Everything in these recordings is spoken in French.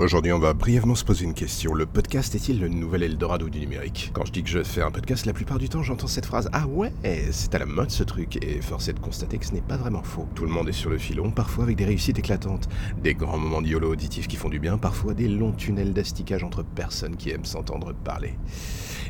Aujourd'hui, on va brièvement se poser une question. Le podcast est-il le nouvel Eldorado du numérique? Quand je dis que je fais un podcast, la plupart du temps, j'entends cette phrase Ah ouais, c'est à la mode ce truc. Et force est de constater que ce n'est pas vraiment faux. Tout le monde est sur le filon, parfois avec des réussites éclatantes, des grands moments de YOLO auditifs qui font du bien, parfois des longs tunnels d'asticage entre personnes qui aiment s'entendre parler.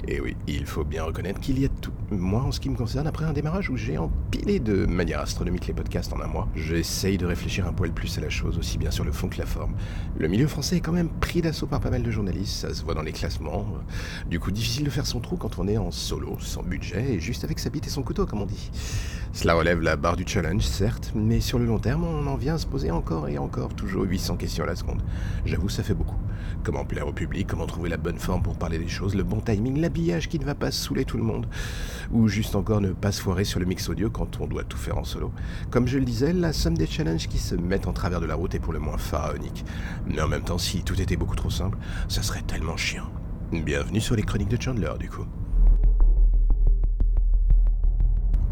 Et oui, il faut bien reconnaître qu'il y a tout. Moi, en ce qui me concerne, après un démarrage où j'ai empilé de manière astronomique les podcasts en un mois, j'essaye de réfléchir un poil plus à la chose, aussi bien sur le fond que la forme. Le milieu français est quand même pris d'assaut par pas mal de journalistes, ça se voit dans les classements. Du coup, difficile de faire son trou quand on est en solo, sans budget et juste avec sa bite et son couteau, comme on dit. Cela relève la barre du challenge, certes, mais sur le long terme, on en vient à se poser encore et encore, toujours 800 questions à la seconde. J'avoue, ça fait beaucoup. Comment plaire au public, comment trouver la bonne forme pour parler des choses, le bon timing, l'habillage qui ne va pas saouler tout le monde, ou juste encore ne pas se foirer sur le mix audio quand on doit tout faire en solo. Comme je le disais, la somme des challenges qui se mettent en travers de la route est pour le moins pharaonique. Mais en même temps, si tout était beaucoup trop simple, ça serait tellement chiant. Bienvenue sur les chroniques de Chandler, du coup.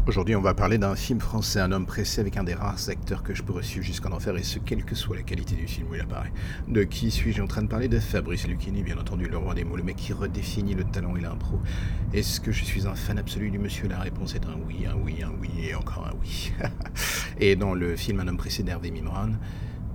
Aujourd'hui, on va parler d'un film français, Un homme pressé avec un des rares acteurs que je pourrais suivre jusqu'en enfer, et ce, quelle que soit la qualité du film où il apparaît. De qui suis-je en train de parler? De Fabrice Lucchini, bien entendu, le roi des mots, le mec qui redéfinit le talent et l'impro. Est-ce que je suis un fan absolu du monsieur? La réponse est un oui, un oui, un oui, et encore un oui. et dans le film Un homme pressé d'Hervé Mimran,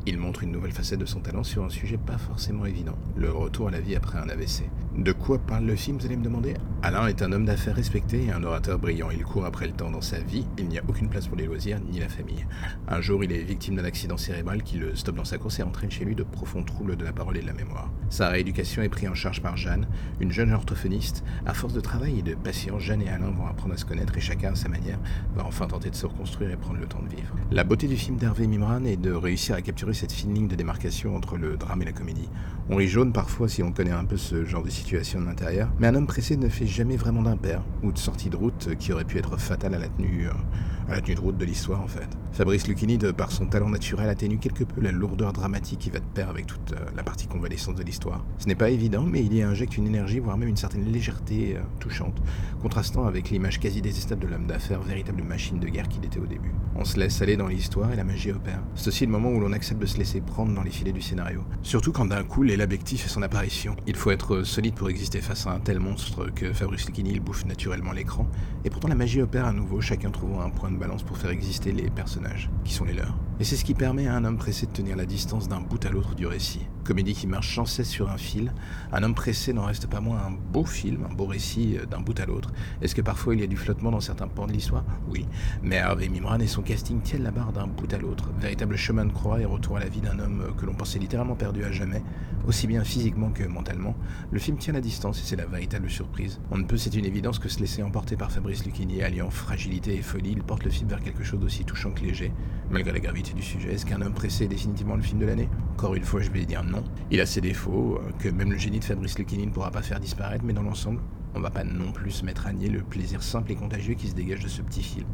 il montre une nouvelle facette de son talent sur un sujet pas forcément évident, le retour à la vie après un AVC. De quoi parle le film, vous allez me demander? Alain est un homme d'affaires respecté et un orateur brillant. Il court après le temps dans sa vie, il n'y a aucune place pour les loisirs ni la famille. Un jour, il est victime d'un accident cérébral qui le stoppe dans sa course et entraîne chez lui de profonds troubles de la parole et de la mémoire. Sa rééducation est prise en charge par Jeanne, une jeune orthophoniste. À force de travail et de patience, Jeanne et Alain vont apprendre à se connaître et chacun à sa manière va enfin tenter de se reconstruire et prendre le temps de vivre. La beauté du film d'Hervé Mimran est de réussir à capturer cette fine ligne de démarcation entre le drame et la comédie. On rit jaune parfois si on connaît un peu ce genre de situation de l'intérieur, mais un homme pressé ne fait jamais vraiment d'impair ou de sortie de route qui aurait pu être fatale à la tenue, euh, à la tenue de route de l'histoire en fait. Fabrice Lucchini, de par son talent naturel, atténue quelque peu la lourdeur dramatique qui va de pair avec toute euh, la partie convalescence de l'histoire. Ce n'est pas évident, mais il y injecte une énergie, voire même une certaine légèreté euh, touchante, contrastant avec l'image quasi désestable de l'homme d'affaires, véritable machine de guerre qu'il était au début. On se laisse aller dans l'histoire et la magie opère. C'est aussi le moment où l'on accepte de se laisser prendre dans les filets du scénario. Surtout quand d'un coup l'élabectif fait son apparition. Il faut être solide pour exister face à un tel monstre que Fabrice Lucchini bouffe naturellement l'écran. Et pourtant la magie opère à nouveau, chacun trouvant un point de balance pour faire exister les personnages, qui sont les leurs. Et c'est ce qui permet à un homme pressé de tenir la distance d'un bout à l'autre du récit. Comédie qui marche sans cesse sur un fil, un homme pressé n'en reste pas moins un beau film, un beau récit euh, d'un bout à l'autre. Est-ce que parfois il y a du flottement dans certains pans de l'histoire? Oui. Mais Hervé Mimran et son casting tiennent la barre d'un bout à l'autre. Véritable chemin de croix et retour à la vie d'un homme que l'on pensait littéralement perdu à jamais, aussi bien physiquement que mentalement. Le film tient la distance et c'est la véritable surprise. On ne peut, c'est une évidence, que se laisser emporter par Fabrice Lucchini, alliant fragilité et folie, il porte le film vers quelque chose d'aussi touchant que léger, malgré la gravité du sujet? Est-ce qu'un homme pressé est définitivement le film de l'année? Encore une fois, je vais dire non. Il a ses défauts, euh, que même le génie de Fabrice Lucchini ne pourra pas faire disparaître, mais dans l'ensemble, on va pas non plus se mettre à nier le plaisir simple et contagieux qui se dégage de ce petit film.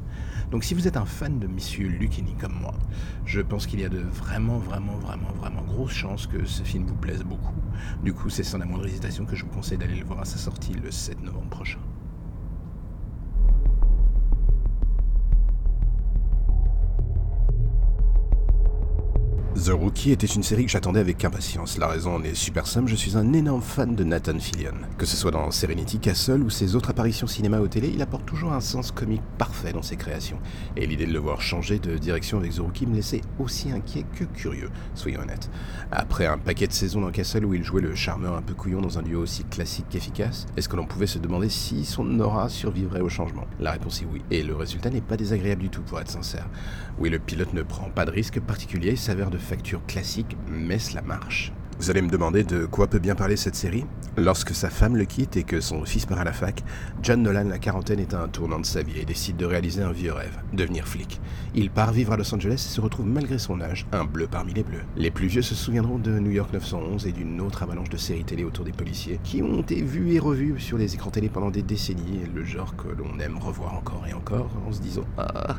Donc si vous êtes un fan de Monsieur Lucchini comme moi, je pense qu'il y a de vraiment, vraiment, vraiment, vraiment grosses chances que ce film vous plaise beaucoup. Du coup, c'est sans la moindre hésitation que je vous conseille d'aller le voir à sa sortie le 7 novembre prochain. The Rookie était une série que j'attendais avec impatience. La raison en est super simple, je suis un énorme fan de Nathan Fillion. Que ce soit dans Serenity, Castle ou ses autres apparitions cinéma ou télé, il apporte toujours un sens comique parfait dans ses créations. Et l'idée de le voir changer de direction avec The Rookie me laissait aussi inquiet que curieux, soyons honnêtes. Après un paquet de saisons dans Castle où il jouait le charmeur un peu couillon dans un duo aussi classique qu'efficace, est-ce que l'on pouvait se demander si son aura survivrait au changement? La réponse est oui, et le résultat n'est pas désagréable du tout pour être sincère. Oui, le pilote ne prend pas de risque particulier, s'avère de classique, mais cela marche. Vous allez me demander de quoi peut bien parler cette série? Lorsque sa femme le quitte et que son fils part à la fac, John Nolan, la quarantaine, est à un tournant de sa vie et décide de réaliser un vieux rêve, devenir flic. Il part vivre à Los Angeles et se retrouve malgré son âge, un bleu parmi les bleus. Les plus vieux se souviendront de New York 911 et d'une autre avalanche de séries télé autour des policiers, qui ont été vues et revues sur les écrans télé pendant des décennies, le genre que l'on aime revoir encore et encore, en se disant Ah,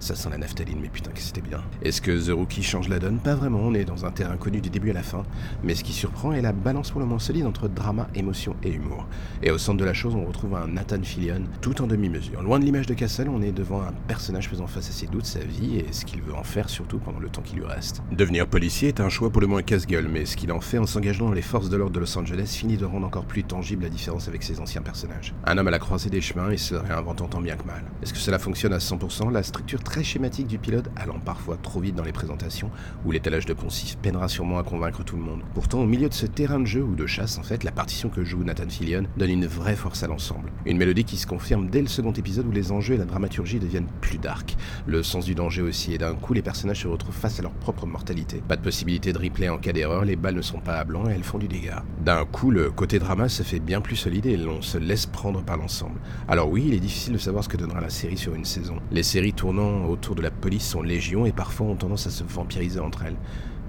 ça sent la naphtaline, mais putain que c'était bien. Est-ce que The Rookie change la donne? Pas vraiment, on est dans un terrain connu du début à la fin. Mais ce qui surprend est la balance pour le moins solide entre drama, émotion et humour. Et au centre de la chose, on retrouve un Nathan Fillion, tout en demi-mesure. Loin de l'image de Castle, on est devant un personnage faisant face à ses doutes, sa vie et ce qu'il veut en faire, surtout pendant le temps qui lui reste. Devenir policier est un choix pour le moins casse-gueule, mais ce qu'il en fait en s'engageant dans les forces de l'ordre de Los Angeles finit de rendre encore plus tangible la différence avec ses anciens personnages. Un homme à la croisée des chemins et se réinventant tant bien que mal. Est-ce que cela fonctionne à 100% La structure très schématique du pilote allant parfois trop vite dans les présentations, ou l'étalage de poncif peinera sûrement à convaincre tout le monde. Pourtant, au milieu de ce terrain de jeu ou de chasse, en fait, la partition que joue Nathan Fillion donne une vraie force à l'ensemble. Une mélodie qui se confirme dès le second épisode où les enjeux et la dramaturgie deviennent plus dark. Le sens du danger aussi, et d'un coup, les personnages se retrouvent face à leur propre mortalité. Pas de possibilité de replay en cas d'erreur, les balles ne sont pas à blanc et elles font du dégât. D'un coup, le côté drama se fait bien plus solide et l'on se laisse prendre par l'ensemble. Alors oui, il est difficile de savoir ce que donnera la série sur une saison. Les séries tournant autour de la police sont légion et parfois ont tendance à se vampiriser entre elles.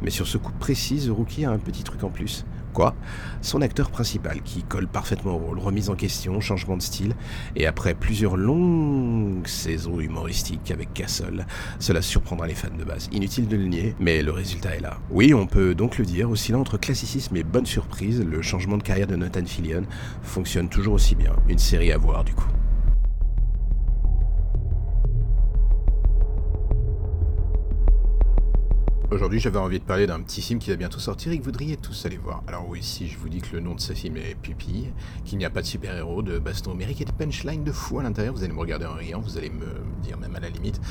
Mais sur ce coup précis, Rookie a un petit truc en plus. Quoi? Son acteur principal, qui colle parfaitement au rôle, remise en question, changement de style, et après plusieurs longues saisons humoristiques avec Castle, cela surprendra les fans de base. Inutile de le nier, mais le résultat est là. Oui, on peut donc le dire, oscillant entre classicisme et bonne surprise, le changement de carrière de Nathan Fillion fonctionne toujours aussi bien. Une série à voir du coup. Aujourd'hui, j'avais envie de parler d'un petit film qui va bientôt sortir et que vous voudriez tous aller voir. Alors oui, si je vous dis que le nom de ce film est Pupille, qu'il n'y a pas de super-héros, de baston numérique et de punchline de fou à l'intérieur, vous allez me regarder en riant, vous allez me dire même à la limite,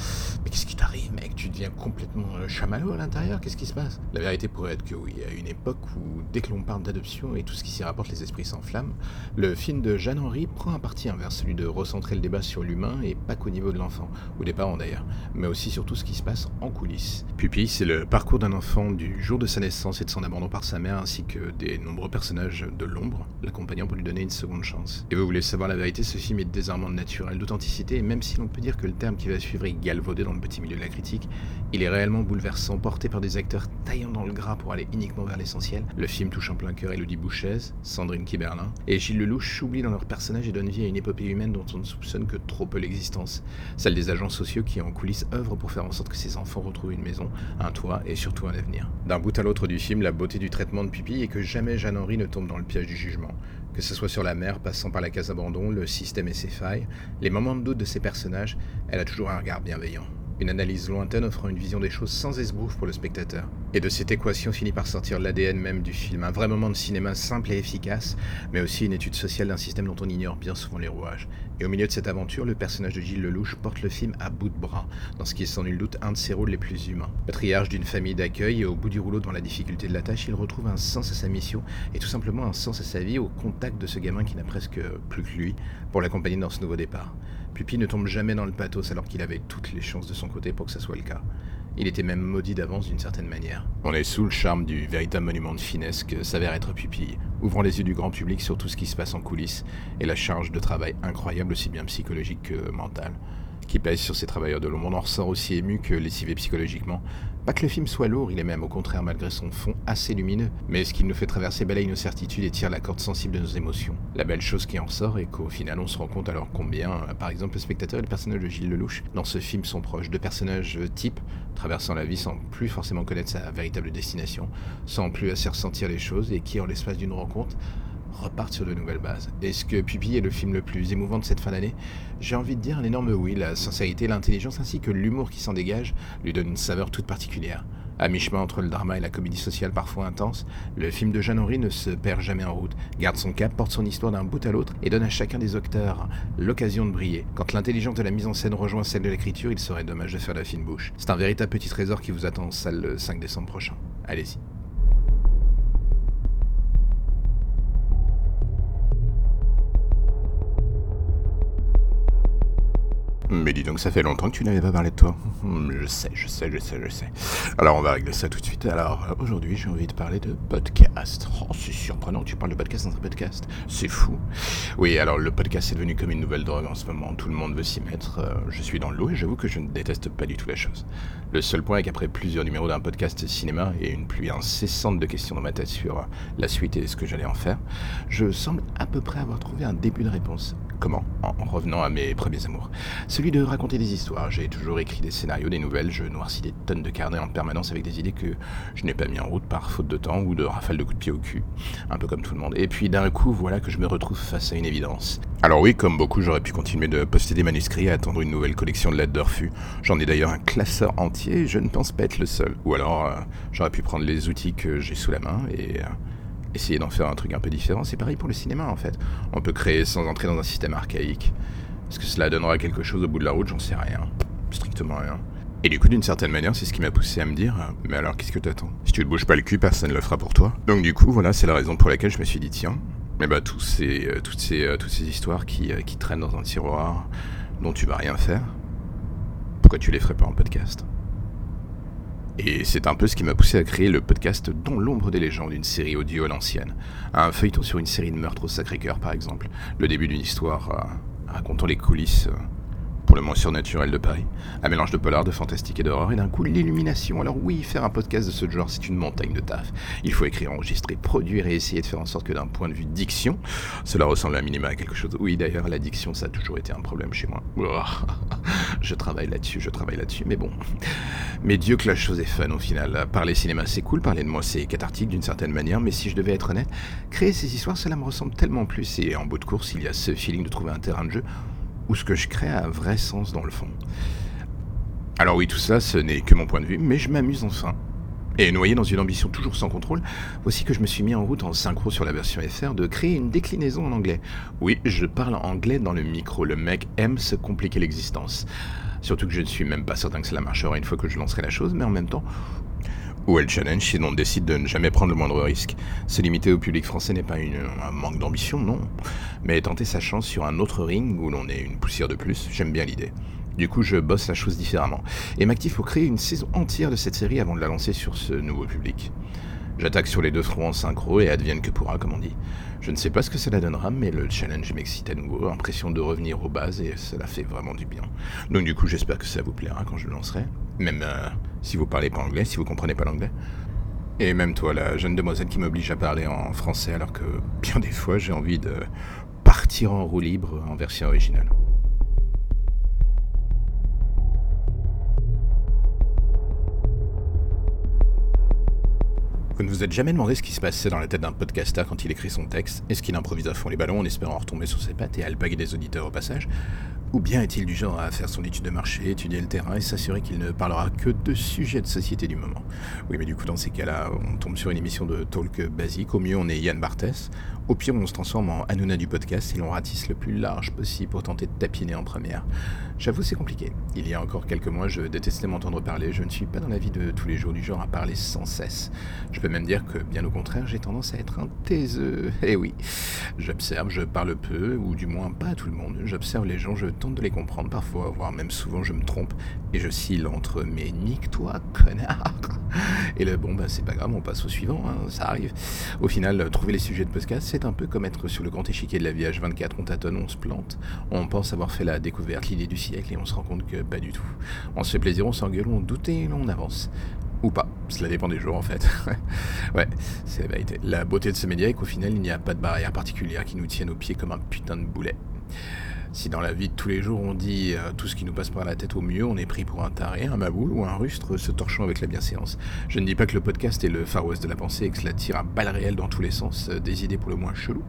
mais qu'est-ce qui t'arrive mec? Tu deviens complètement euh, chamallow à l'intérieur Qu'est-ce qui se passe? La vérité pourrait être que oui, à une époque où dès que l'on parle d'adoption et tout ce qui s'y rapporte, les esprits s'enflamment, le film de Jeanne Henry prend un parti inverse, celui de recentrer le débat sur l'humain et pas qu'au niveau de l'enfant, ou des parents d'ailleurs, mais aussi sur tout ce qui se passe en coulisses. Pupille, c'est le parcours d'un enfant du jour de sa naissance et de son abandon par sa mère, ainsi que des nombreux personnages de l'ombre, l'accompagnant pour lui donner une seconde chance. Et vous voulez savoir la vérité, ce film est désarmant de naturel, d'authenticité, et même si l'on peut dire que le terme qui va suivre est galvaudé dans le petit milieu de la critique, il est réellement bouleversant, porté par des acteurs taillant dans le gras pour aller uniquement vers l'essentiel. Le film touche en plein cœur Elodie Bouchez, Sandrine Kiberlin, et Gilles Lelouch oublie dans leurs personnages et donne vie à une épopée humaine dont on ne soupçonne que trop peu l'existence, celle des agents sociaux qui en coulisses œuvrent pour faire en sorte que ces enfants retrouvent une maison, un toit et surtout un avenir. D'un bout à l'autre du film, la beauté du traitement de pupille est que jamais Jeanne-Henri ne tombe dans le piège du jugement. Que ce soit sur la mer, passant par la case abandon, le système et ses failles, les moments de doute de ses personnages, elle a toujours un regard bienveillant. Une analyse lointaine offrant une vision des choses sans esbrouf pour le spectateur. Et de cette équation finit par sortir l'ADN même du film, un vrai moment de cinéma simple et efficace, mais aussi une étude sociale d'un système dont on ignore bien souvent les rouages. Et au milieu de cette aventure, le personnage de Gilles Lelouch porte le film à bout de bras, dans ce qui est sans nul doute un de ses rôles les plus humains. Patriarche d'une famille d'accueil et au bout du rouleau dans la difficulté de la tâche, il retrouve un sens à sa mission et tout simplement un sens à sa vie au contact de ce gamin qui n'a presque plus que lui pour l'accompagner dans ce nouveau départ. Pupi ne tombe jamais dans le pathos alors qu'il avait toutes les chances de son côté pour que ça soit le cas. Il était même maudit d'avance d'une certaine manière. On est sous le charme du véritable monument de finesse que s'avère être Pupille, ouvrant les yeux du grand public sur tout ce qui se passe en coulisses et la charge de travail incroyable aussi bien psychologique que mentale qui pèse sur ces travailleurs de l'ombre. On en ressort aussi ému que lessivé psychologiquement. Pas que le film soit lourd, il est même au contraire malgré son fond assez lumineux, mais ce qu'il nous fait traverser balaye nos certitudes et tire la corde sensible de nos émotions. La belle chose qui en sort est qu'au final on se rend compte alors combien, euh, par exemple, le spectateur et le personnage de Gilles Lelouch dans ce film sont proches, de personnages euh, types, traversant la vie sans plus forcément connaître sa véritable destination, sans plus assez ressentir les choses et qui, en l'espace d'une rencontre, repartent sur de nouvelles bases. Est-ce que Pupille est le film le plus émouvant de cette fin d'année? J'ai envie de dire un énorme oui. La sincérité, l'intelligence ainsi que l'humour qui s'en dégage lui donnent une saveur toute particulière. À mi-chemin entre le drama et la comédie sociale parfois intense, le film de Jeanne Henry ne se perd jamais en route, garde son cap, porte son histoire d'un bout à l'autre et donne à chacun des acteurs l'occasion de briller. Quand l'intelligence de la mise en scène rejoint celle de l'écriture, il serait dommage de faire la fine bouche. C'est un véritable petit trésor qui vous attend en salle le 5 décembre prochain. Allez-y. Mais dis donc, ça fait longtemps que tu n'avais pas parlé de toi. Hmm, je sais, je sais, je sais, je sais. Alors, on va régler ça tout de suite. Alors, euh, aujourd'hui, j'ai envie de parler de podcast. Oh, c'est surprenant, tu parles de podcast dans un podcast. C'est fou. Oui, alors, le podcast est devenu comme une nouvelle drogue en ce moment. Tout le monde veut s'y mettre. Euh, je suis dans le lot et j'avoue que je ne déteste pas du tout la chose. Le seul point est qu'après plusieurs numéros d'un podcast cinéma et une pluie incessante de questions dans ma tête sur la suite et ce que j'allais en faire, je semble à peu près avoir trouvé un début de réponse. Comment? En revenant à mes premiers amours. Celui de raconter des histoires. J'ai toujours écrit des scénarios, des nouvelles, je noircis des tonnes de carnets en permanence avec des idées que je n'ai pas mis en route par faute de temps ou de rafale de coups de pied au cul. Un peu comme tout le monde. Et puis d'un coup, voilà que je me retrouve face à une évidence. Alors oui, comme beaucoup, j'aurais pu continuer de poster des manuscrits et attendre une nouvelle collection de lettres de refus. J'en ai d'ailleurs un classeur entier je ne pense pas être le seul. Ou alors, euh, j'aurais pu prendre les outils que j'ai sous la main et... Euh, essayer d'en faire un truc un peu différent, c'est pareil pour le cinéma en fait. On peut créer sans entrer dans un système archaïque. Est-ce que cela donnera quelque chose au bout de la route? J'en sais rien. Strictement rien. Et du coup, d'une certaine manière, c'est ce qui m'a poussé à me dire Mais alors, qu'est-ce que t'attends? Si tu te bouges pas le cul, personne ne le fera pour toi. Donc, du coup, voilà, c'est la raison pour laquelle je me suis dit Tiens, mais bah, tous ces, euh, toutes, ces, euh, toutes ces histoires qui, euh, qui traînent dans un tiroir, dont tu vas rien faire, pourquoi tu les ferais pas en podcast? Et c'est un peu ce qui m'a poussé à créer le podcast Dans l'ombre des légendes, une série audio à l'ancienne. Un feuilleton sur une série de meurtres au Sacré-Cœur, par exemple. Le début d'une histoire racontant les coulisses pour le moins surnaturel de Paris. Un mélange de polar, de fantastique et d'horreur, et d'un coup l'illumination. Alors oui, faire un podcast de ce genre, c'est une montagne de taf. Il faut écrire, enregistrer, produire et essayer de faire en sorte que d'un point de vue diction, cela ressemble à minima à quelque chose. Oui, d'ailleurs, la diction, ça a toujours été un problème chez moi. je travaille là-dessus, je travaille là-dessus, mais bon. Mais Dieu que la chose est fun au final. Parler cinéma, c'est cool, parler de moi, c'est cathartique d'une certaine manière, mais si je devais être honnête, créer ces histoires, cela me ressemble tellement plus, et en bout de course, il y a ce feeling de trouver un terrain de jeu où ce que je crée a un vrai sens dans le fond. Alors oui, tout ça, ce n'est que mon point de vue, mais je m'amuse enfin. Et noyé dans une ambition toujours sans contrôle, voici que je me suis mis en route en synchro sur la version FR de créer une déclinaison en anglais. Oui, je parle anglais dans le micro, le mec aime se compliquer l'existence. Surtout que je ne suis même pas certain que cela marchera une fois que je lancerai la chose, mais en même temps, où est le challenge si l'on décide de ne jamais prendre le moindre risque Se limiter au public français n'est pas un manque d'ambition, non. Mais tenter sa chance sur un autre ring où l'on est une poussière de plus, j'aime bien l'idée. Du coup, je bosse la chose différemment et m'active pour créer une saison entière de cette série avant de la lancer sur ce nouveau public. J'attaque sur les deux fronts en synchro et advienne que pourra, comme on dit. Je ne sais pas ce que cela donnera, mais le challenge m'excite à nouveau, impression de revenir aux bases et cela fait vraiment du bien. Donc du coup, j'espère que ça vous plaira quand je le lancerai. Même euh, si vous parlez pas anglais, si vous comprenez pas l'anglais. Et même toi, la jeune demoiselle qui m'oblige à parler en français alors que bien des fois j'ai envie de partir en roue libre en version originale. Vous ne vous êtes jamais demandé ce qui se passait dans la tête d'un podcaster quand il écrit son texte Est-ce qu'il improvise à fond les ballons en espérant retomber sur ses pattes et alpaguer des auditeurs au passage? Ou bien est-il du genre à faire son étude de marché, étudier le terrain et s'assurer qu'il ne parlera que de sujets de société du moment? Oui, mais du coup, dans ces cas-là, on tombe sur une émission de talk basique. Au mieux, on est Yann Barthès. Au pire, on se transforme en Hanouna du podcast et l'on ratisse le plus large possible pour tenter de tapiner en première. J'avoue, c'est compliqué. Il y a encore quelques mois, je détestais m'entendre parler. Je ne suis pas dans la vie de tous les jours du genre à parler sans cesse. Je peux même dire que, bien au contraire, j'ai tendance à être un taiseux. Eh oui, j'observe, je parle peu, ou du moins pas à tout le monde. J'observe les gens, je tente de les comprendre parfois, voire même souvent je me trompe et je cille entre mais nique-toi, connard Et le bon, bah c'est pas grave, on passe au suivant, hein, ça arrive. Au final, trouver les sujets de podcast, c'est un peu comme être sur le grand échiquier de la vie H24, on tâtonne, on se plante, on pense avoir fait la découverte, l'idée du siècle et on se rend compte que pas du tout. On se fait plaisir, on s'engueule, on doute et on avance. Ou pas, cela dépend des jours en fait. ouais, c'est la vérité. La beauté de ce média est qu'au final, il n'y a pas de barrière particulière qui nous tienne aux pieds comme un putain de boulet. Si dans la vie de tous les jours on dit euh, tout ce qui nous passe par la tête au mieux, on est pris pour un taré, un maboule ou un rustre se torchant avec la bienséance. Je ne dis pas que le podcast est le Far West de la pensée et que cela tire à balles réelles dans tous les sens, euh, des idées pour le moins chelou,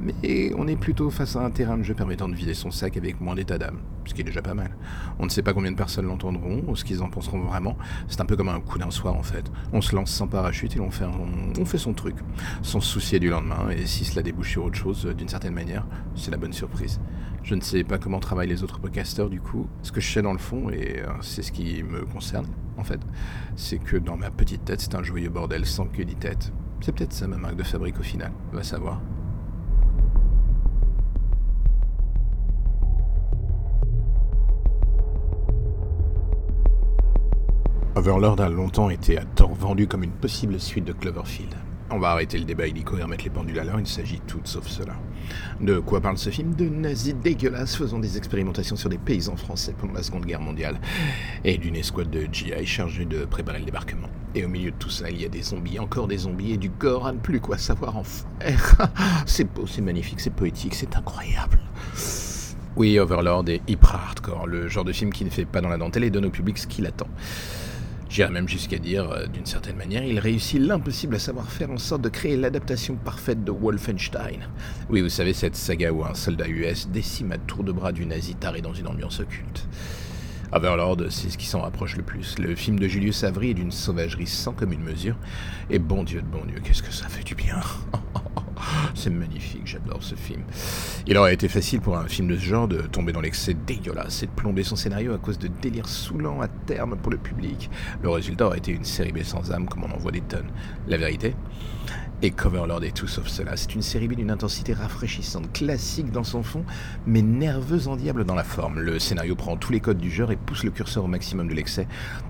mais on est plutôt face à un terrain de jeu permettant de vider son sac avec moins d'état d'âme, ce qui est déjà pas mal. On ne sait pas combien de personnes l'entendront ou ce qu'ils en penseront vraiment. C'est un peu comme un coup d'un soir en fait. On se lance sans parachute et on fait, on fait son truc, sans se soucier du lendemain, et si cela débouche sur autre chose, euh, d'une certaine manière, c'est la bonne surprise. Je ne sais pas comment travaillent les autres podcasters du coup. Ce que je sais dans le fond, et euh, c'est ce qui me concerne en fait, c'est que dans ma petite tête, c'est un joyeux bordel sans queue ni tête. C'est peut-être ça ma marque de fabrique au final, va savoir. Overlord a longtemps été à tort vendu comme une possible suite de Cloverfield. On va arrêter le débat illico et remettre les pendules à l'heure, il s'agit tout sauf cela. De quoi parle ce film? De nazis dégueulasses faisant des expérimentations sur des paysans français pendant la Seconde Guerre mondiale, et d'une escouade de GI chargée de préparer le débarquement. Et au milieu de tout ça, il y a des zombies, encore des zombies, et du gore à ne plus quoi savoir en faire. c'est beau, c'est magnifique, c'est poétique, c'est incroyable. Oui, Overlord est hyper hardcore, le genre de film qui ne fait pas dans la dentelle et donne au public ce qu'il attend. J'irais même jusqu'à dire, euh, d'une certaine manière, il réussit l'impossible à savoir faire en sorte de créer l'adaptation parfaite de Wolfenstein. Oui, vous savez, cette saga où un soldat US décime à tour de bras du nazi taré dans une ambiance occulte. Overlord, c'est ce qui s'en rapproche le plus. Le film de Julius Avery est d'une sauvagerie sans commune mesure. Et bon Dieu de bon Dieu, qu'est-ce que ça fait du bien C'est magnifique, j'adore ce film. Il aurait été facile pour un film de ce genre de tomber dans l'excès dégueulasse et de plomber son scénario à cause de délires saoulants à terme pour le public. Le résultat aurait été une série B sans âme comme on en voit des tonnes. La vérité et Coverlord est tout sauf cela. C'est une série B d'une intensité rafraîchissante, classique dans son fond, mais nerveuse en diable dans la forme. Le scénario prend tous les codes du genre et pousse le curseur au maximum de l'excès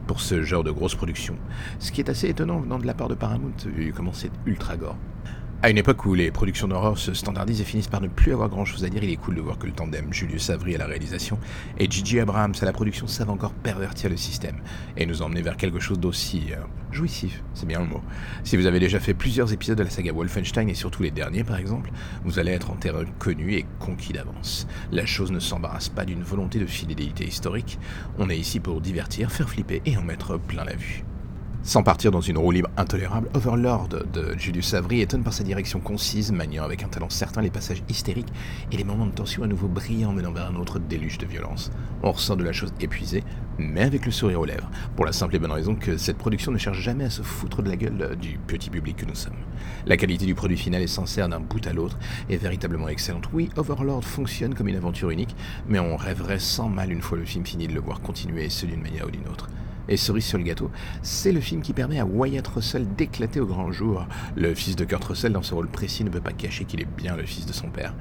pour ce genre de grosse production. Ce qui est assez étonnant venant de la part de Paramount, vu comment c'est ultra gore. À une époque où les productions d'horreur se standardisent et finissent par ne plus avoir grand chose à dire, il est cool de voir que le tandem Julius Avery à la réalisation et Gigi Abrams à la production savent encore pervertir le système et nous emmener vers quelque chose d'aussi euh, jouissif, c'est bien le mot. Si vous avez déjà fait plusieurs épisodes de la saga Wolfenstein et surtout les derniers par exemple, vous allez être en terrain connu et conquis d'avance. La chose ne s'embarrasse pas d'une volonté de fidélité historique, on est ici pour divertir, faire flipper et en mettre plein la vue. Sans partir dans une roue libre intolérable, Overlord de Julius Avery étonne par sa direction concise, maniant avec un talent certain les passages hystériques et les moments de tension à nouveau brillants menant vers un autre déluge de violence. On ressort de la chose épuisée, mais avec le sourire aux lèvres, pour la simple et bonne raison que cette production ne cherche jamais à se foutre de la gueule du petit public que nous sommes. La qualité du produit final est sincère d'un bout à l'autre et véritablement excellente. Oui, Overlord fonctionne comme une aventure unique, mais on rêverait sans mal une fois le film fini de le voir continuer, ce d'une manière ou d'une autre. Et cerise sur le gâteau, c'est le film qui permet à Wyatt Russell d'éclater au grand jour. Le fils de Kurt Russell, dans ce rôle précis, ne peut pas cacher qu'il est bien le fils de son père.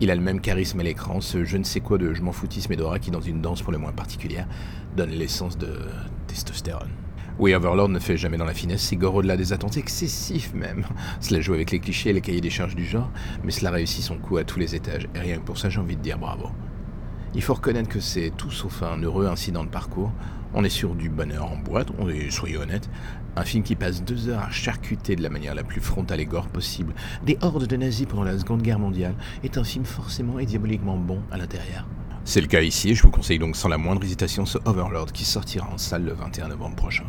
Il a le même charisme à l'écran, ce je ne sais quoi de je m'en foutisme et d'aura qui, dans une danse pour le moins particulière, donne l'essence de testostérone. Oui, Overlord ne fait jamais dans la finesse, c'est gore au-delà des attentes, excessif même. Cela joue avec les clichés et les cahiers des charges du genre, mais cela réussit son coup à tous les étages, et rien que pour ça j'ai envie de dire bravo. Il faut reconnaître que c'est tout sauf un heureux incident de parcours. On est sur du bonheur en boîte, on est, soyez honnête, un film qui passe deux heures à charcuter de la manière la plus frontale et gore possible des hordes de nazis pendant la Seconde Guerre mondiale est un film forcément et diaboliquement bon à l'intérieur. C'est le cas ici, et je vous conseille donc sans la moindre hésitation ce Overlord qui sortira en salle le 21 novembre prochain.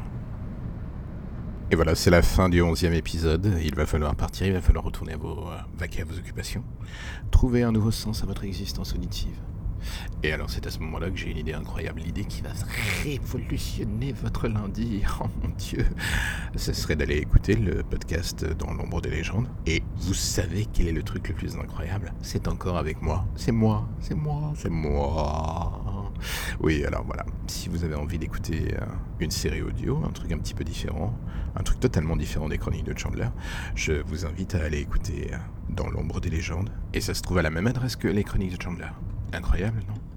Et voilà, c'est la fin du onzième épisode. Il va falloir partir, il va falloir retourner à vos euh, vaquer à vos occupations, trouver un nouveau sens à votre existence auditive. Et alors c'est à ce moment-là que j'ai une idée incroyable, l'idée qui va révolutionner votre lundi. Oh mon dieu, ce serait d'aller écouter le podcast dans l'ombre des légendes. Et vous savez quel est le truc le plus incroyable? C'est encore avec moi. C'est moi, c'est moi, c'est moi. Oui, alors voilà, si vous avez envie d'écouter euh, une série audio, un truc un petit peu différent, un truc totalement différent des chroniques de Chandler, je vous invite à aller écouter euh, Dans l'ombre des légendes. Et ça se trouve à la même adresse que les chroniques de Chandler. Incroyable, non?